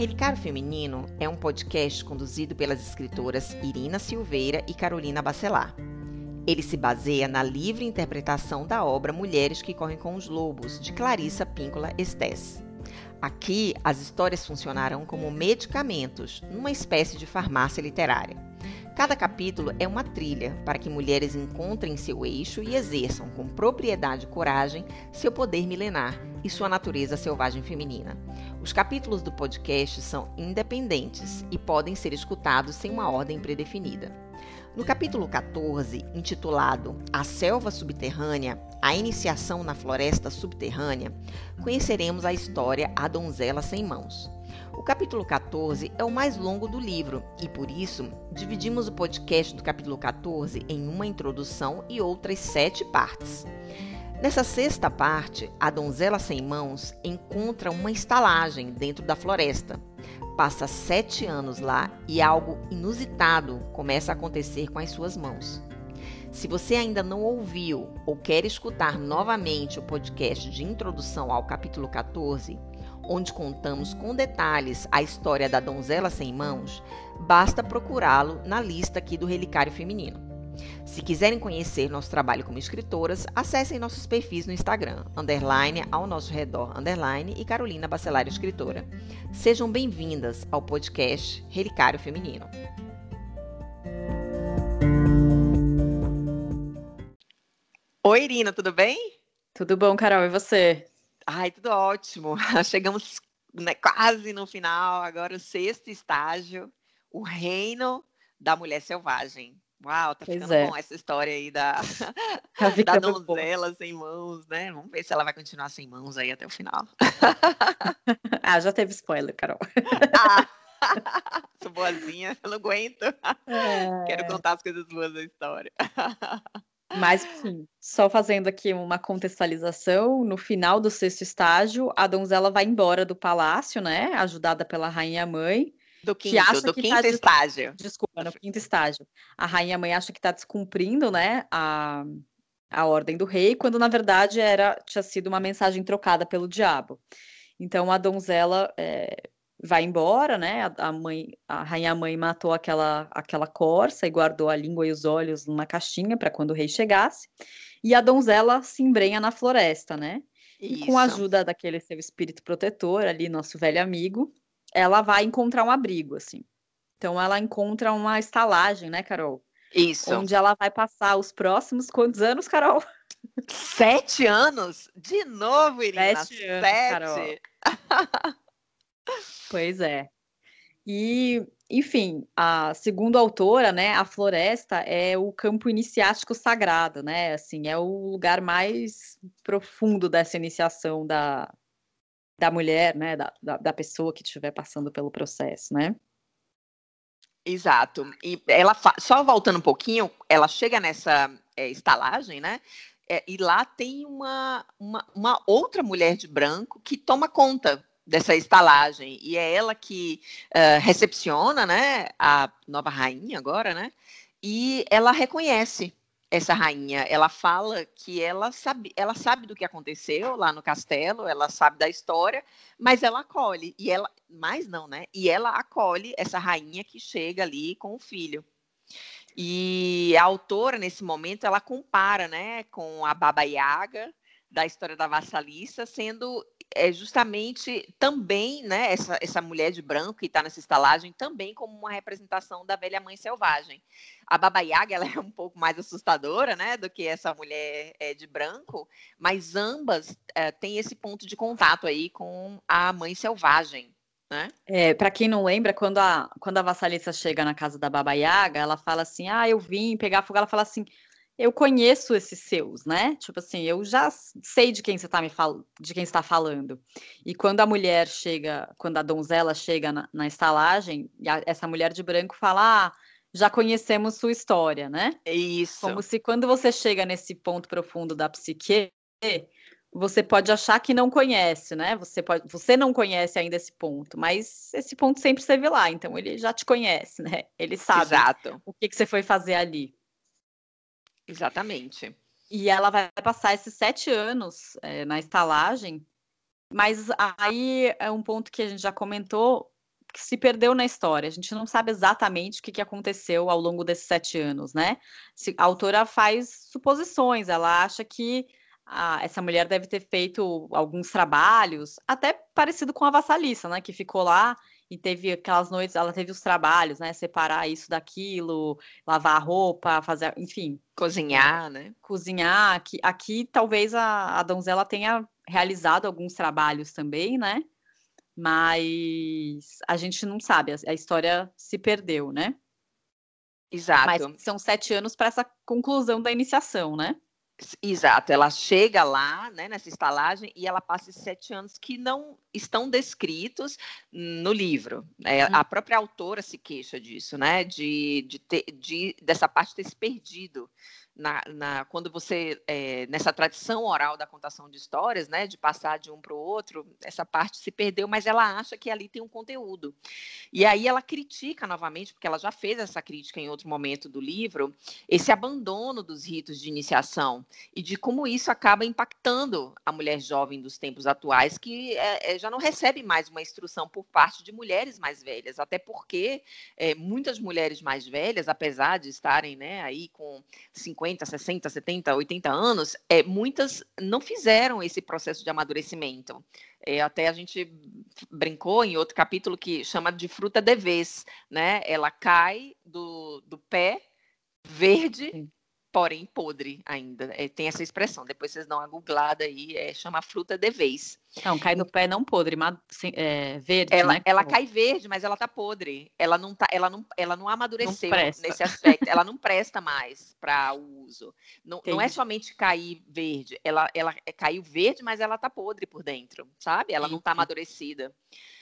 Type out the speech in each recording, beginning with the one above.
Relicário Feminino é um podcast conduzido pelas escritoras Irina Silveira e Carolina Bacelar. Ele se baseia na livre interpretação da obra Mulheres que Correm com os Lobos, de Clarissa Píncola Estés. Aqui, as histórias funcionarão como medicamentos, numa espécie de farmácia literária. Cada capítulo é uma trilha para que mulheres encontrem seu eixo e exerçam com propriedade e coragem seu poder milenar e sua natureza selvagem feminina. Os capítulos do podcast são independentes e podem ser escutados sem uma ordem predefinida. No capítulo 14, intitulado A Selva Subterrânea, a iniciação na floresta subterrânea, conheceremos a história A Donzela Sem Mãos. O capítulo 14 é o mais longo do livro e, por isso, dividimos o podcast do capítulo 14 em uma introdução e outras sete partes. Nessa sexta parte, a donzela sem mãos encontra uma estalagem dentro da floresta, passa sete anos lá e algo inusitado começa a acontecer com as suas mãos. Se você ainda não ouviu ou quer escutar novamente o podcast de introdução ao capítulo 14, onde contamos com detalhes a história da donzela sem mãos, basta procurá-lo na lista aqui do Relicário Feminino. Se quiserem conhecer nosso trabalho como escritoras, acessem nossos perfis no Instagram, underline ao nosso redor, underline e Carolina Bacelar Escritora. Sejam bem-vindas ao podcast Relicário Feminino. Oi, Irina, tudo bem? Tudo bom, Carol, e você? Ai, tudo ótimo. Chegamos né, quase no final, agora o sexto estágio, o reino da mulher selvagem. Uau, tá pois ficando é. bom essa história aí da, tá da donzela sem mãos, né? Vamos ver se ela vai continuar sem mãos aí até o final. ah, já teve spoiler, Carol. ah, sou boazinha, não aguento. É... Quero contar as coisas boas da história. Mas, enfim, só fazendo aqui uma contextualização, no final do sexto estágio, a donzela vai embora do palácio, né? Ajudada pela rainha mãe. Do quinto, que acha do que quinto tá estágio. Desculpa, no quinto estágio. A rainha mãe acha que está descumprindo, né, a, a ordem do rei, quando na verdade era tinha sido uma mensagem trocada pelo diabo. Então a donzela é, vai embora, né? A, a, mãe, a rainha mãe matou aquela aquela corça e guardou a língua e os olhos numa caixinha para quando o rei chegasse. E a donzela se embrenha na floresta, né? E com a ajuda daquele seu espírito protetor ali, nosso velho amigo, ela vai encontrar um abrigo, assim. Então ela encontra uma estalagem, né, Carol? Isso. Onde ela vai passar os próximos quantos anos, Carol? Sete anos? De novo, Irina? Sete, anos, Sete. Carol. pois é. E, enfim, a segundo a autora, né, a floresta é o campo iniciático sagrado, né? Assim, é o lugar mais profundo dessa iniciação da, da mulher, né, da, da, da pessoa que estiver passando pelo processo, né? Exato. E ela só voltando um pouquinho, ela chega nessa é, estalagem, né? É, e lá tem uma, uma, uma, outra mulher de branco que toma conta dessa estalagem e é ela que uh, recepciona, né, a nova rainha agora, né? E ela reconhece essa rainha, ela fala que ela sabe, ela sabe do que aconteceu lá no castelo, ela sabe da história, mas ela acolhe e ela, mais não, né? E ela acolhe essa rainha que chega ali com o filho. E a autora nesse momento ela compara, né, com a Baba Yaga da história da vassalissa, sendo é justamente também, né, essa, essa mulher de branco que está nessa estalagem, também como uma representação da velha mãe selvagem. A Baba Yaga, ela é um pouco mais assustadora, né, do que essa mulher é, de branco, mas ambas é, têm esse ponto de contato aí com a mãe selvagem, né? É, para quem não lembra, quando a, quando a vassalissa chega na casa da Baba Yaga, ela fala assim, ah, eu vim pegar fogo, ela fala assim, eu conheço esses seus, né? Tipo assim, eu já sei de quem você está me falando, de quem está falando. E quando a mulher chega, quando a donzela chega na, na estalagem, a, essa mulher de branco fala, ah, já conhecemos sua história, né? Isso. Como se quando você chega nesse ponto profundo da psique, você pode achar que não conhece, né? Você pode, você não conhece ainda esse ponto, mas esse ponto sempre esteve lá, então ele já te conhece, né? Ele sabe Exato. o que, que você foi fazer ali. Exatamente. E ela vai passar esses sete anos é, na estalagem, mas aí é um ponto que a gente já comentou. se perdeu na história. A gente não sabe exatamente o que, que aconteceu ao longo desses sete anos, né? A autora faz suposições, ela acha que essa mulher deve ter feito alguns trabalhos, até parecido com a vassalissa, né? Que ficou lá e teve aquelas noites, ela teve os trabalhos, né? Separar isso daquilo, lavar a roupa, fazer, enfim. Cozinhar, né? Cozinhar. Aqui, aqui talvez a, a donzela tenha realizado alguns trabalhos também, né? Mas a gente não sabe, a, a história se perdeu, né? Exato. Mas são sete anos para essa conclusão da iniciação, né? Exato, ela chega lá, né, nessa estalagem, e ela passa sete anos que não estão descritos no livro. É, hum. A própria autora se queixa disso, né, de, de, ter, de dessa parte ter se perdido na, na, quando você, é, nessa tradição oral da contação de histórias, né, de passar de um para o outro, essa parte se perdeu, mas ela acha que ali tem um conteúdo. E aí ela critica novamente, porque ela já fez essa crítica em outro momento do livro, esse abandono dos ritos de iniciação e de como isso acaba impactando a mulher jovem dos tempos atuais, que é, é já não recebe mais uma instrução por parte de mulheres mais velhas, até porque é, muitas mulheres mais velhas, apesar de estarem né, aí com 50 50, 60, 70, 80 anos, é, muitas não fizeram esse processo de amadurecimento. É, até a gente brincou em outro capítulo que chama de fruta de vez, né? Ela cai do, do pé verde Sim porém podre ainda. É, tem essa expressão, depois vocês dão uma googlada aí, é, chama fruta de vez. Não, cai no pé não podre, mas é, verde, ela, né? Ela cai verde, mas ela tá podre. Ela não tá, ela não, ela não amadureceu não nesse aspecto. ela não presta mais para o uso. Não, não, é somente cair verde, ela, ela é, caiu verde, mas ela tá podre por dentro, sabe? Ela não tá amadurecida.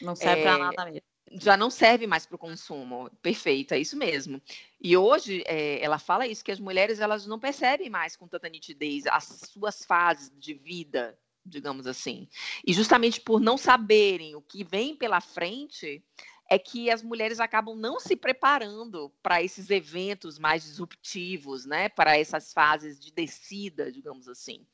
Não serve é, para nada mesmo já não serve mais para o consumo. Perfeito, é isso mesmo. E hoje é, ela fala isso, que as mulheres elas não percebem mais com tanta nitidez as suas fases de vida, digamos assim. E justamente por não saberem o que vem pela frente, é que as mulheres acabam não se preparando para esses eventos mais disruptivos, né? Para essas fases de descida, digamos assim.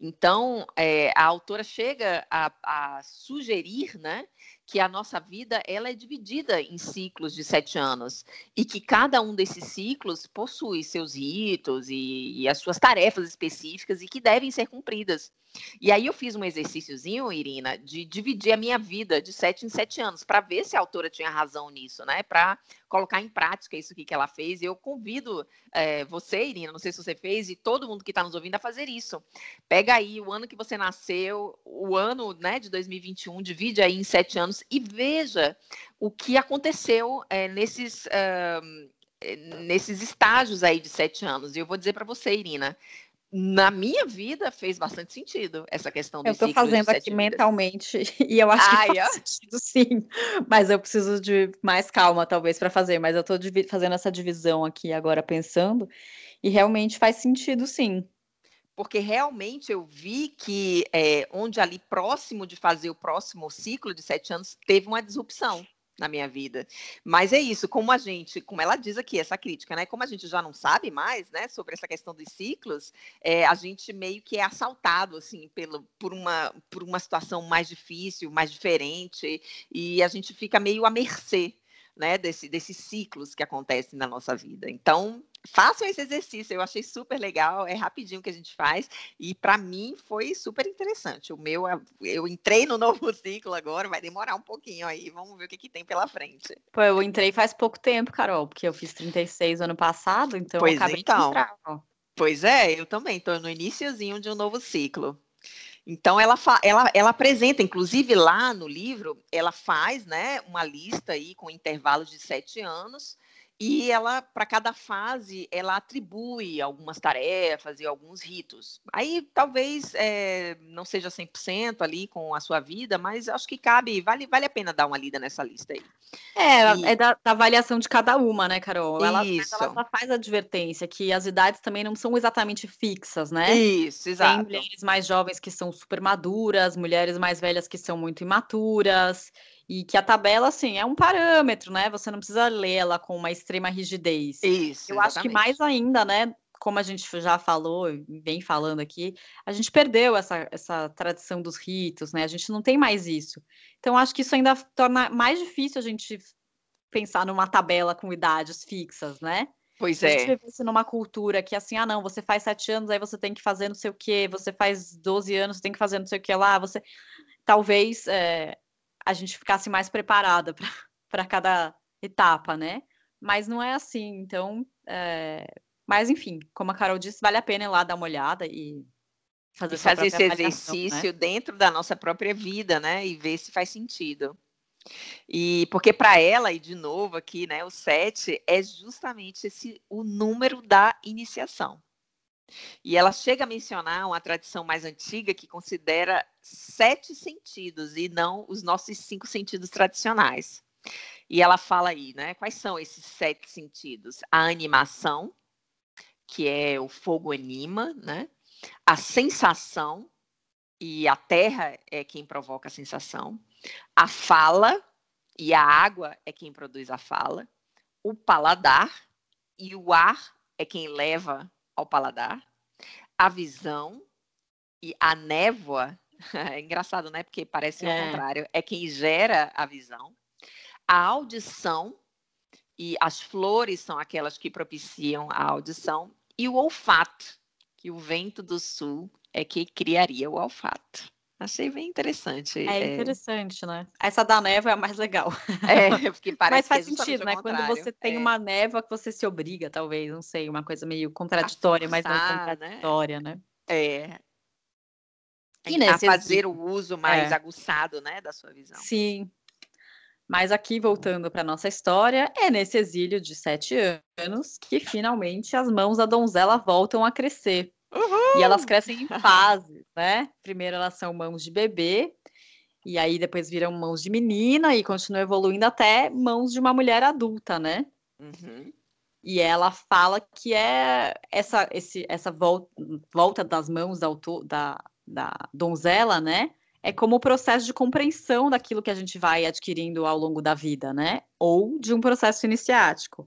Então, é, a autora chega a, a, sugerir, né, que a nossa vida ela é dividida em ciclos de sete anos e que cada um desses ciclos possui seus ritos e, e as suas tarefas específicas e que devem ser cumpridas. E aí eu fiz um exercíciozinho, Irina, de dividir a minha vida de sete em sete anos, para ver se a autora tinha razão nisso, né? Para colocar em prática isso que ela fez. Eu convido é, você, Irina, não sei se você fez, e todo mundo que está nos ouvindo a fazer isso. Pega aí o ano que você nasceu, o ano né, de 2021, divide aí em sete anos e veja o que aconteceu é, nesses. Uh, nesses estágios aí de sete anos. E eu vou dizer para você, Irina, na minha vida fez bastante sentido essa questão do Eu estou fazendo aqui vidas. mentalmente e eu acho que faz sentido sim, mas eu preciso de mais calma talvez para fazer, mas eu estou fazendo essa divisão aqui agora pensando e realmente faz sentido sim. Porque realmente eu vi que é, onde ali próximo de fazer o próximo ciclo de sete anos teve uma disrupção na minha vida. Mas é isso, como a gente, como ela diz aqui, essa crítica, né? Como a gente já não sabe mais, né, sobre essa questão dos ciclos, é, a gente meio que é assaltado, assim, pelo, por, uma, por uma situação mais difícil, mais diferente, e a gente fica meio à mercê né, desse, desses ciclos que acontecem na nossa vida. Então, façam esse exercício, eu achei super legal, é rapidinho que a gente faz, e para mim foi super interessante. O meu, eu entrei no novo ciclo agora, vai demorar um pouquinho aí, vamos ver o que, que tem pela frente. Pô, eu entrei faz pouco tempo, Carol, porque eu fiz 36 ano passado, então pois eu acabei então. de entrar. Ó. Pois é, eu também estou no iníciozinho de um novo ciclo. Então ela, ela, ela apresenta, inclusive lá no livro, ela faz né, uma lista aí com intervalos de sete anos e ela, para cada fase, ela atribui algumas tarefas e alguns ritos. Aí talvez é, não seja 100% ali com a sua vida, mas acho que cabe, vale, vale a pena dar uma lida nessa lista aí. É, e... é da, da, avaliação de cada uma, né, Carol? Ela, Isso. ela só faz a advertência que as idades também não são exatamente fixas, né? Isso, exato. Tem mulheres mais jovens que são super maduras, mulheres mais velhas que são muito imaturas. E que a tabela, assim, é um parâmetro, né? Você não precisa ler ela com uma extrema rigidez. Isso. Eu exatamente. acho que mais ainda, né? como a gente já falou, vem falando aqui, a gente perdeu essa, essa tradição dos ritos, né? A gente não tem mais isso. Então, acho que isso ainda torna mais difícil a gente pensar numa tabela com idades fixas, né? Pois é. A gente isso numa cultura que assim, ah, não, você faz sete anos, aí você tem que fazer não sei o quê, você faz 12 anos, você tem que fazer não sei o que lá, você. Talvez é, a gente ficasse mais preparada para cada etapa, né? Mas não é assim, então. É... Mas, enfim, como a Carol disse, vale a pena ir lá dar uma olhada e fazer, e fazer esse né? exercício né? dentro da nossa própria vida, né? E ver se faz sentido. E porque para ela, e de novo aqui, né, o 7 é justamente esse o número da iniciação. E ela chega a mencionar uma tradição mais antiga que considera sete sentidos e não os nossos cinco sentidos tradicionais. E ela fala aí, né? Quais são esses sete sentidos? A animação, que é o fogo anima, né? A sensação, e a terra é quem provoca a sensação a fala, e a água é quem produz a fala, o paladar, e o ar é quem leva ao paladar, a visão, e a névoa, é engraçado, né? Porque parece é. o contrário, é quem gera a visão, a audição, e as flores são aquelas que propiciam a audição, e o olfato, que o vento do sul é que criaria o olfato. Achei bem interessante. É, é interessante, né? Essa da névoa é a mais legal. É, porque parece Mas faz sentido, né? Quando você tem é. uma névoa que você se obriga, talvez, não sei, uma coisa meio contraditória, mas não é né? contraditória, né? né? É. E nesse a fazer o uso mais é. aguçado, né, da sua visão. Sim. Mas aqui, voltando para nossa história, é nesse exílio de sete anos que finalmente as mãos da donzela voltam a crescer. E elas crescem em fases, né? Primeiro elas são mãos de bebê, e aí depois viram mãos de menina e continuam evoluindo até mãos de uma mulher adulta, né? Uhum. E ela fala que é essa, esse, essa volta, volta das mãos da, da, da donzela, né? É como o processo de compreensão daquilo que a gente vai adquirindo ao longo da vida, né? Ou de um processo iniciático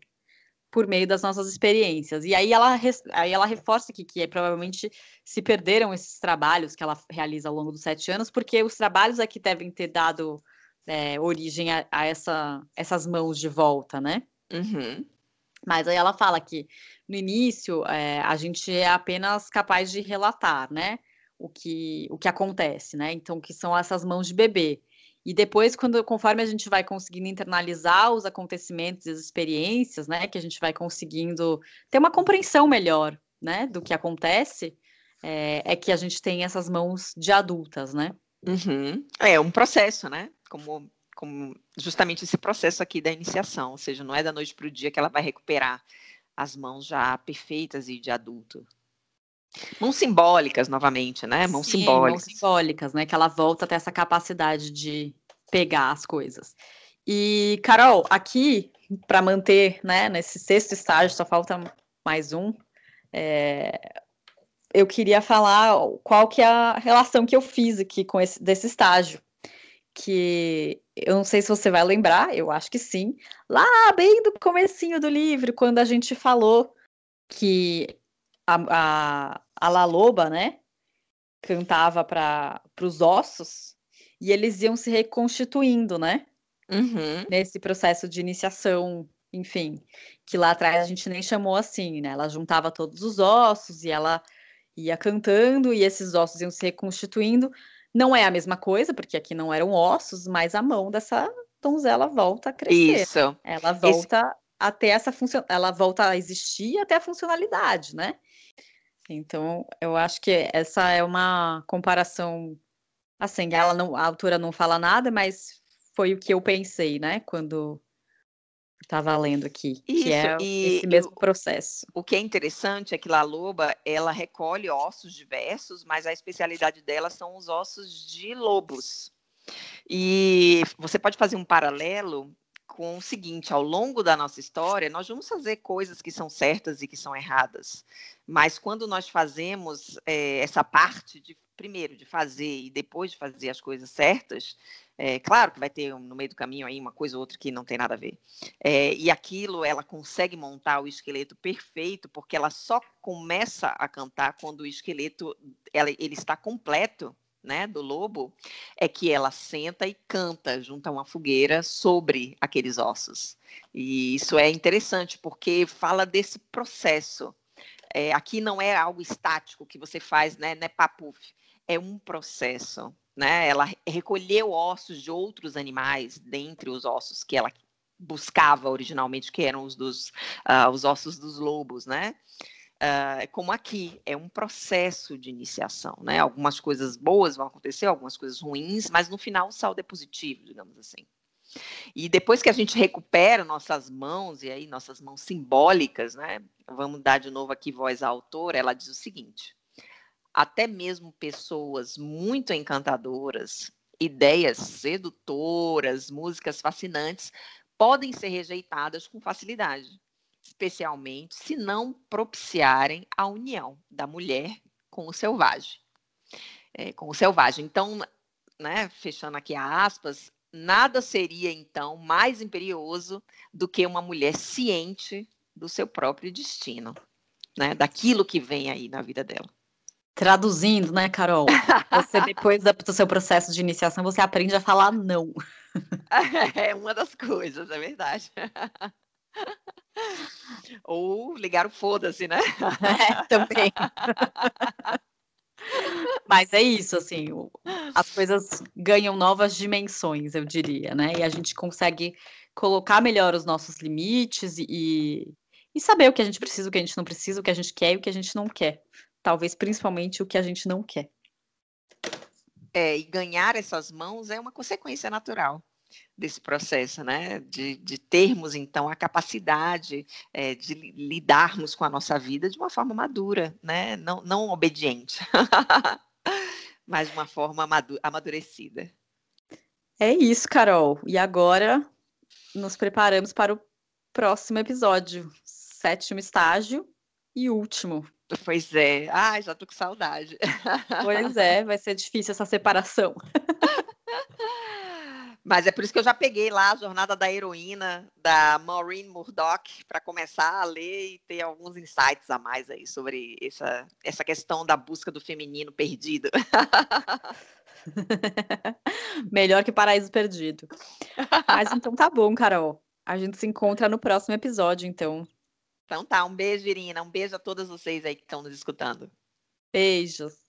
por meio das nossas experiências. E aí ela, aí ela reforça aqui que é, provavelmente se perderam esses trabalhos que ela realiza ao longo dos sete anos, porque os trabalhos aqui devem ter dado é, origem a, a, essa, essas mãos de volta, né? Uhum. Mas aí ela fala que no início é, a gente é apenas capaz de relatar, né? O que, o que acontece, né? Então, que são essas mãos de bebê. E depois, quando, conforme a gente vai conseguindo internalizar os acontecimentos e as experiências, né, que a gente vai conseguindo ter uma compreensão melhor, né, do que acontece, é, é que a gente tem essas mãos de adultas, né? Uhum. É um processo, né? Como, como justamente esse processo aqui da iniciação, ou seja, não é da noite para o dia que ela vai recuperar as mãos já perfeitas e de adulto. Mãos simbólicas, novamente, né? Mãos Sim, simbólicas. Mãos simbólicas, né? Que ela volta a ter essa capacidade de pegar as coisas. E, Carol, aqui, para manter, né, nesse sexto estágio, só falta mais um. É, eu queria falar qual que é a relação que eu fiz aqui com esse desse estágio. Que eu não sei se você vai lembrar, eu acho que sim. Lá bem do comecinho do livro, quando a gente falou que a, a, a La Loba, né? Cantava para os ossos e eles iam se reconstituindo, né? Uhum. Nesse processo de iniciação, enfim, que lá atrás a gente nem chamou assim, né? Ela juntava todos os ossos e ela ia cantando e esses ossos iam se reconstituindo. Não é a mesma coisa, porque aqui não eram ossos, mas a mão dessa donzela volta a crescer. Isso. Ela volta Esse... a ter essa função, ela volta a existir até a funcionalidade, né? Então, eu acho que essa é uma comparação assim, ela não, a autora não fala nada, mas foi o que eu pensei, né, quando estava lendo aqui, Isso, que é esse mesmo processo. O que é interessante é que La Loba, ela recolhe ossos diversos, mas a especialidade dela são os ossos de lobos. E você pode fazer um paralelo com o seguinte: ao longo da nossa história, nós vamos fazer coisas que são certas e que são erradas. Mas quando nós fazemos é, essa parte de primeiro de fazer e depois de fazer as coisas certas, é, claro que vai ter no meio do caminho aí uma coisa ou outra que não tem nada a ver. É, e aquilo ela consegue montar o esqueleto perfeito, porque ela só começa a cantar quando o esqueleto ela, ele está completo né, do lobo, é que ela senta e canta junto a uma fogueira sobre aqueles ossos. E isso é interessante porque fala desse processo. É, aqui não é algo estático que você faz, né, né papuf. É um processo, né? Ela recolheu ossos de outros animais dentre os ossos que ela buscava originalmente, que eram os dos uh, os ossos dos lobos, né? Uh, como aqui, é um processo de iniciação, né? Algumas coisas boas vão acontecer, algumas coisas ruins, mas no final o saldo é positivo, digamos assim. E depois que a gente recupera nossas mãos, e aí nossas mãos simbólicas, né? Vamos dar de novo aqui voz à autora, ela diz o seguinte: até mesmo pessoas muito encantadoras, ideias sedutoras, músicas fascinantes, podem ser rejeitadas com facilidade especialmente se não propiciarem a união da mulher com o selvagem. É, com o selvagem. Então, né, fechando aqui aspas, nada seria então mais imperioso do que uma mulher ciente do seu próprio destino, né, daquilo que vem aí na vida dela. Traduzindo, né, Carol? Você depois do seu processo de iniciação, você aprende a falar não. É uma das coisas, é verdade. Ou ligar o foda-se, né? É, também. Mas é isso, assim, as coisas ganham novas dimensões, eu diria, né? E a gente consegue colocar melhor os nossos limites e, e saber o que a gente precisa, o que a gente não precisa, o que a gente quer e o que a gente não quer. Talvez principalmente o que a gente não quer. É, e ganhar essas mãos é uma consequência natural desse processo, né? De, de termos, então, a capacidade é, de lidarmos com a nossa vida de uma forma madura, né? Não, não obediente, mas de uma forma amadurecida. É isso, Carol. E agora nos preparamos para o próximo episódio, sétimo estágio e último. Pois é. Ai, já tô com saudade. Pois é, vai ser difícil essa separação. Mas é por isso que eu já peguei lá a Jornada da Heroína, da Maureen Murdoch, para começar a ler e ter alguns insights a mais aí sobre essa, essa questão da busca do feminino perdido. Melhor que Paraíso Perdido. Mas então tá bom, Carol. A gente se encontra no próximo episódio, então. Então tá, um beijo, Irina. Um beijo a todas vocês aí que estão nos escutando. Beijos.